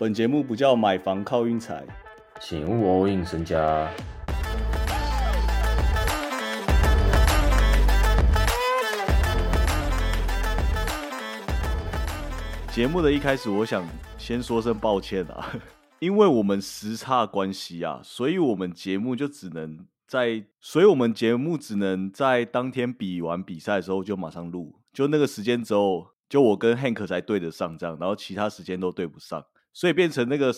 本节目不叫买房靠运财，请勿 all in 身家。节目的一开始，我想先说声抱歉啊，因为我们时差关系啊，所以我们节目就只能在，所以我们节目只能在当天比完比赛的时候就马上录，就那个时间之后，就我跟 Hank 才对得上这样，然后其他时间都对不上，所以变成那个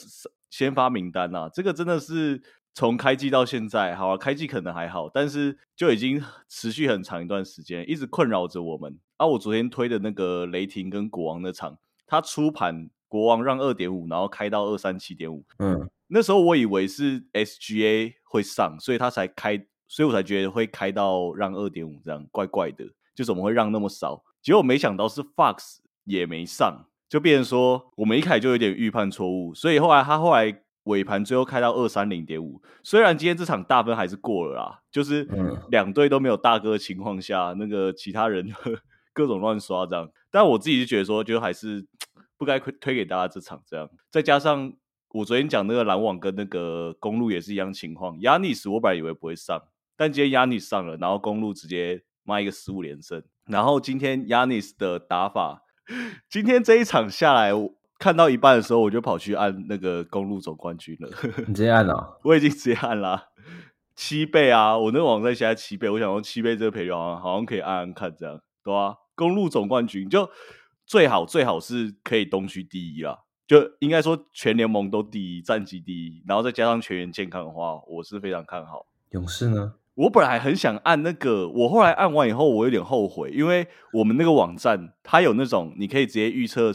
先发名单啊，这个真的是从开季到现在，好啊，开季可能还好，但是就已经持续很长一段时间，一直困扰着我们。啊，我昨天推的那个雷霆跟国王那场。他出盘国王让二点五，然后开到二三七点五。嗯，那时候我以为是 SGA 会上，所以他才开，所以我才觉得会开到让二点五这样，怪怪的，就怎么会让那么少？结果没想到是 Fox 也没上，就变成说我们一开始就有点预判错误，所以后来他后来尾盘最后开到二三零点五。虽然今天这场大分还是过了啦，就是两队都没有大哥的情况下，那个其他人 各种乱刷这样。但我自己就觉得说，就还是不该推推给大家这场这样。再加上我昨天讲那个篮网跟那个公路也是一样情况，亚尼斯我本来以为不会上，但今天亚尼斯上了，然后公路直接卖一个十五连胜。然后今天亚尼斯的打法，今天这一场下来，看到一半的时候，我就跑去按那个公路总冠军了。你直接按了？我已经直接按了七倍啊！我那个网站现在七倍，我想用七倍这个赔率好像好像可以按按看这样，对吧？公路总冠军就最好最好是可以东区第一啦，就应该说全联盟都第一，战绩第一，然后再加上全员健康的话，我是非常看好。勇士呢？我本来很想按那个，我后来按完以后，我有点后悔，因为我们那个网站它有那种你可以直接预测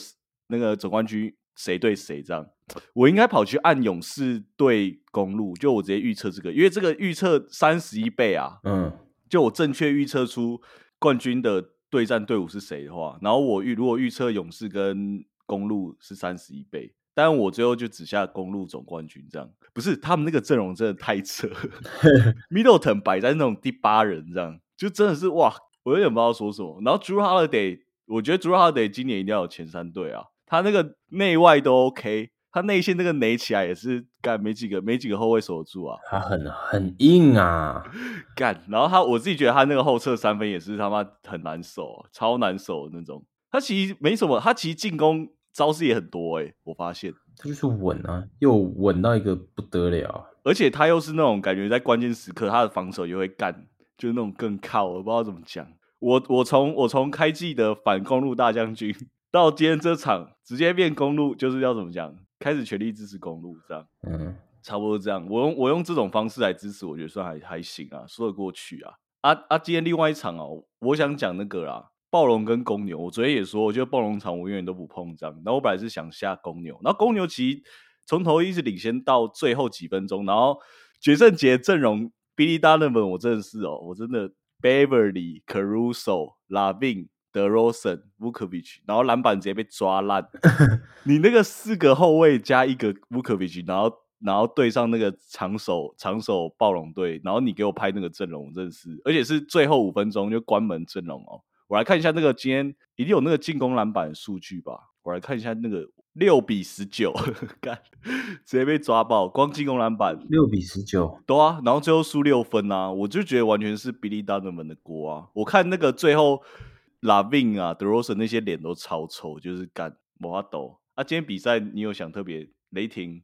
那个总冠军谁对谁这样，我应该跑去按勇士对公路，就我直接预测这个，因为这个预测三十一倍啊，嗯，就我正确预测出冠军的。对战队伍是谁的话，然后我预如果预测勇士跟公路是三十一倍，但我最后就只下公路总冠军这样，不是他们那个阵容真的太扯，Middleton 摆在那种第八人这样，就真的是哇，我有点不知道说什么。然后 Drew Holiday，我觉得 Drew Holiday 今年一定要有前三队啊，他那个内外都 OK。他内线那个垒起来也是干没几个没几个后卫守得住啊，他很很硬啊，干。然后他我自己觉得他那个后撤三分也是他妈很难守，超难守那种。他其实没什么，他其实进攻招式也很多哎，我发现他就是稳啊，又稳到一个不得了，而且他又是那种感觉在关键时刻他的防守又会干，就是那种更靠，我不知道怎么讲。我我从我从开季的反公路大将军到今天这场直接变公路，就是要怎么讲？开始全力支持公路，这样，嗯，差不多这样。我用我用这种方式来支持，我觉得算还还行啊，说得过去啊。啊啊！今天另外一场哦，我想讲那个啦，暴龙跟公牛。我昨天也说，我觉得暴龙场我永远都不碰这样。然后我本来是想下公牛，然后公牛其实从头一直领先到最后几分钟，然后决胜节阵容，Billy Donovan，我真的是哦，我真的 Beverly Caruso Lavin。德罗森、乌科维奇，然后篮板直接被抓烂。你那个四个后卫加一个乌科维奇，然后然后对上那个长手长手暴龙队，然后你给我拍那个阵容，真的是，而且是最后五分钟就关门阵容哦。我来看一下那个今天一定有那个进攻篮板数据吧。我来看一下那个六比十九，干直接被抓爆，光进攻篮板六比十九，对啊，然后最后输六分啊，我就觉得完全是比利达 n 们的锅啊。我看那个最后。拉宾啊，德罗森那些脸都超丑，就是干摩法斗。啊，今天比赛你有想特别雷霆？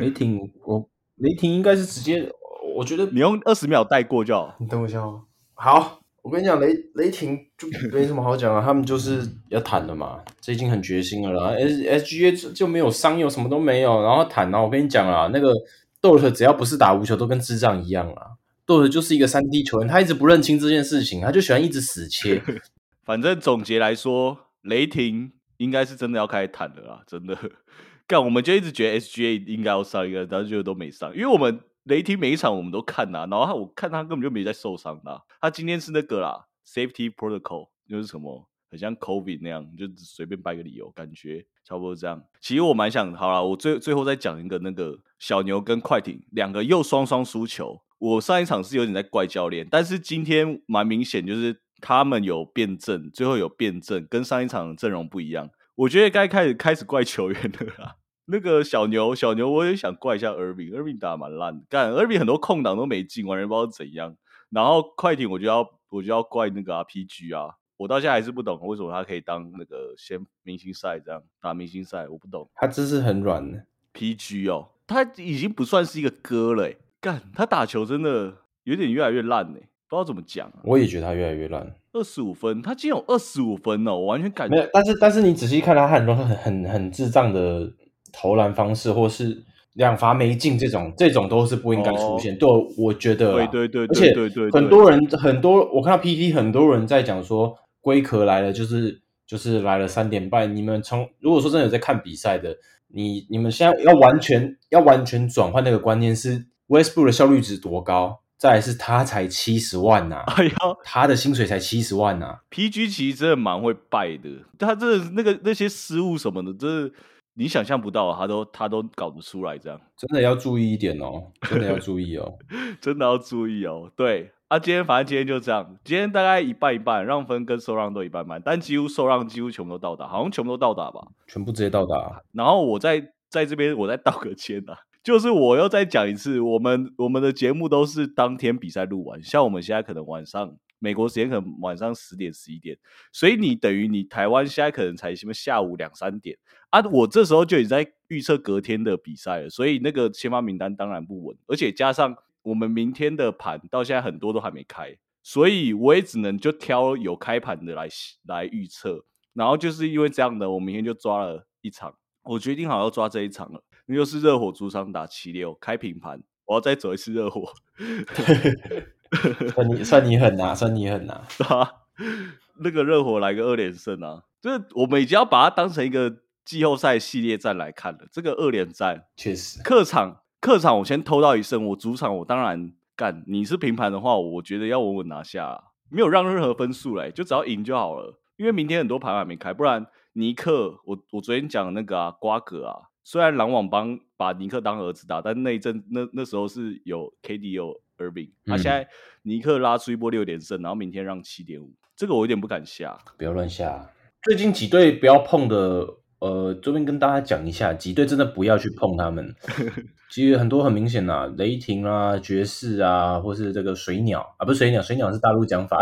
雷霆，我雷霆应该是直接，我觉得你用二十秒带过就好。你等我一下哦。好，我跟你讲，雷雷霆就没什么好讲啊，他们就是要坦的嘛，这已经很决心了啦。S S G A 就没有伤，又什么都没有，然后坦啊，我跟你讲啊，那个豆特只要不是打无球，都跟智障一样啊。豆特就是一个三 D 球员，他一直不认清这件事情，他就喜欢一直死切。反正总结来说，雷霆应该是真的要开始谈了啦，真的。干，我们就一直觉得 SGA 应该要上一个，但是就都没上，因为我们雷霆每一场我们都看呐，然后我看他根本就没在受伤的，他今天是那个啦，Safety Protocol 就是什么，很像 COVID 那样，就随便掰个理由，感觉差不多这样。其实我蛮想，好了，我最最后再讲一个那个小牛跟快艇两个又双双输球。我上一场是有点在怪教练，但是今天蛮明显就是。他们有辩证，最后有辩证，跟上一场阵容不一样。我觉得该开始开始怪球员了啦。那个小牛，小牛我也想怪一下 Irving，Irving 打得蛮烂的，干 Irving 很多空档都没进，完全不知道怎样。然后快艇我就要我就要怪那个啊 PG 啊，我到现在还是不懂为什么他可以当那个先明星赛这样打明星赛，我不懂。他姿势很软的，PG 哦，他已经不算是一个哥了欸，干他打球真的有点越来越烂呢，不知道怎么讲啊。我也觉得他越来越烂。二十五分，他竟然有二十五分哦，我完全感觉没有，但是但是你仔细看他很多很很很智障的投篮方式，或是两罚没进这种，这种都是不应该出现。对，我觉得啦，哦对对对而且对对对很多人很多，我看到 PT 很多人在讲说，龟壳来了就是就是来了三点半。你们从如果说真的有在看比赛的，你你们现在要完全要完全转换那个观念是 Westbrook 的效率值多高，再来是他才七十万呐、哎呀他的薪水才七十万呐、，PG 其实真的蛮会败的，他真的那个那些失误什么的，真的你想象不到，他都他都搞不出来，这样真的要注意一点哦，真的要注意哦。真的要注意哦。对啊，今天反正今天就这样，今天大概一半一半，让分跟受让都一半半，但几乎受让几乎全部都到达，好像全部都到达吧。全部直接到达。然后我在在这边我再道个歉啊，就是我又再讲一次，我们我们的节目都是当天比赛录完，像我们现在可能晚上美国时间可能晚上十点十一点，所以你等于你台湾现在可能才什么下午两三点。啊，我这时候就已经在预测隔天的比赛了，所以那个先发名单当然不稳，而且加上我们明天的盘到现在很多都还没开，所以我也只能就挑有开盘的来来预测。然后就是因为这样的，我明天就抓了一场，我决定好要抓这一场了，那就是热火主场打七六开平盘，我要再走一次热火，算你算你狠呐、算你狠呐、是吧？那个热火来个二连胜啊，就是我们已经要把它当成一个季后赛系列战来看了。这个二连战，确实，客场客场我先偷到一胜，我主场我当然干。你是平盘的话，我觉得要稳稳拿下啊、没有让任何分数嘞，就只要赢就好了。因为明天很多盘还没开，不然尼克，我我昨天讲的那个啊，瓜葛啊，虽然篮网帮把尼克当儿子打，但那一阵那那时候是有 KD 有 Irving，他、嗯现在尼克拉出一波六连胜，然后明天让七点五，这个我有点不敢下。不要乱下。最近几队不要碰的，呃，这边跟大家讲一下，几队真的不要去碰他们。其实很多很明显啊、雷霆啊、爵士啊，或是这个水鸟啊，不是水鸟，水鸟是大陆讲法，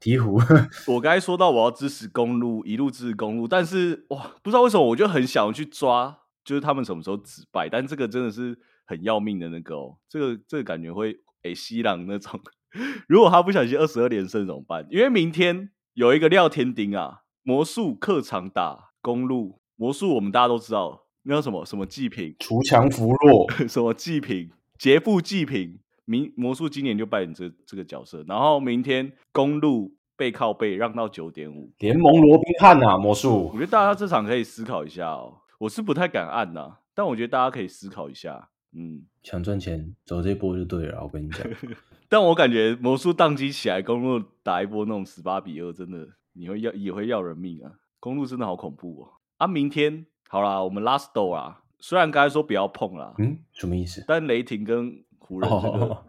鹈鹕。我刚才说到我要支持公路，一路支持公路，但是哇，不知道为什么我就很想去抓，就是他们什么时候止败，但这个真的是很要命的那个哦，这个这个感觉会诶西朗那种，如果他不小心二十二连胜怎么办？因为明天有一个廖天丁啊，魔术客场打公路，魔术我们大家都知道，那叫什么什么祭品，锄强扶弱，什么祭品，劫富济贫。明魔术今年就扮演这这个角色，然后明天公路背靠背让到九点五，联盟罗宾汉呐、魔术我觉得大家这场可以思考一下哦。我是不太敢按呐、但我觉得大家可以思考一下。嗯，想赚钱，走这波就对了。我跟你讲，但我感觉魔术宕机起来，公路打一波那种十八比二，真的你会要也会要人命啊！公路真的好恐怖哦。啊，明天好啦，我们 last door 啊，虽然刚才说不要碰啦，嗯，什么意思？但雷霆跟湖人这个。哦，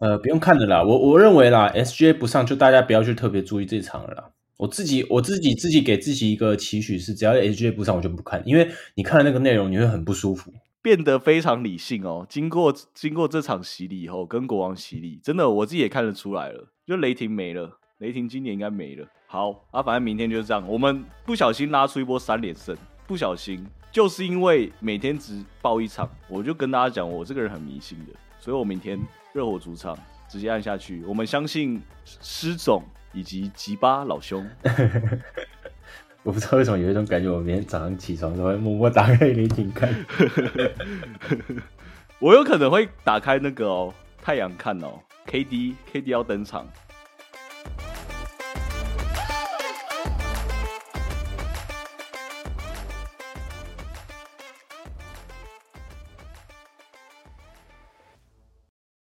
呃，不用看的啦。我我认为啦，SGA 不上，就大家不要去特别注意这场了啦。我自己我自己自己给自己一个期许是，只要 SGA 不上，我就不看，因为你看了那个内容，你会很不舒服。变得非常理性哦。经过经过这场洗礼以后，跟国王洗礼，真的我自己也看得出来了，就雷霆没了，雷霆今年应该没了。好啊，反正明天就是这样，我们不小心拉出一波三连胜，不小心就是因为每天只报一场，我就跟大家讲，我这个人很迷信的，所以我明天热火主场直接按下去，我们相信施总以及吉巴老兄。我不知道为什么有一种感觉，我明天早上起床都会默默打开雷霆看。我有可能会打开那个哦，太阳看哦，KD KD 要登场，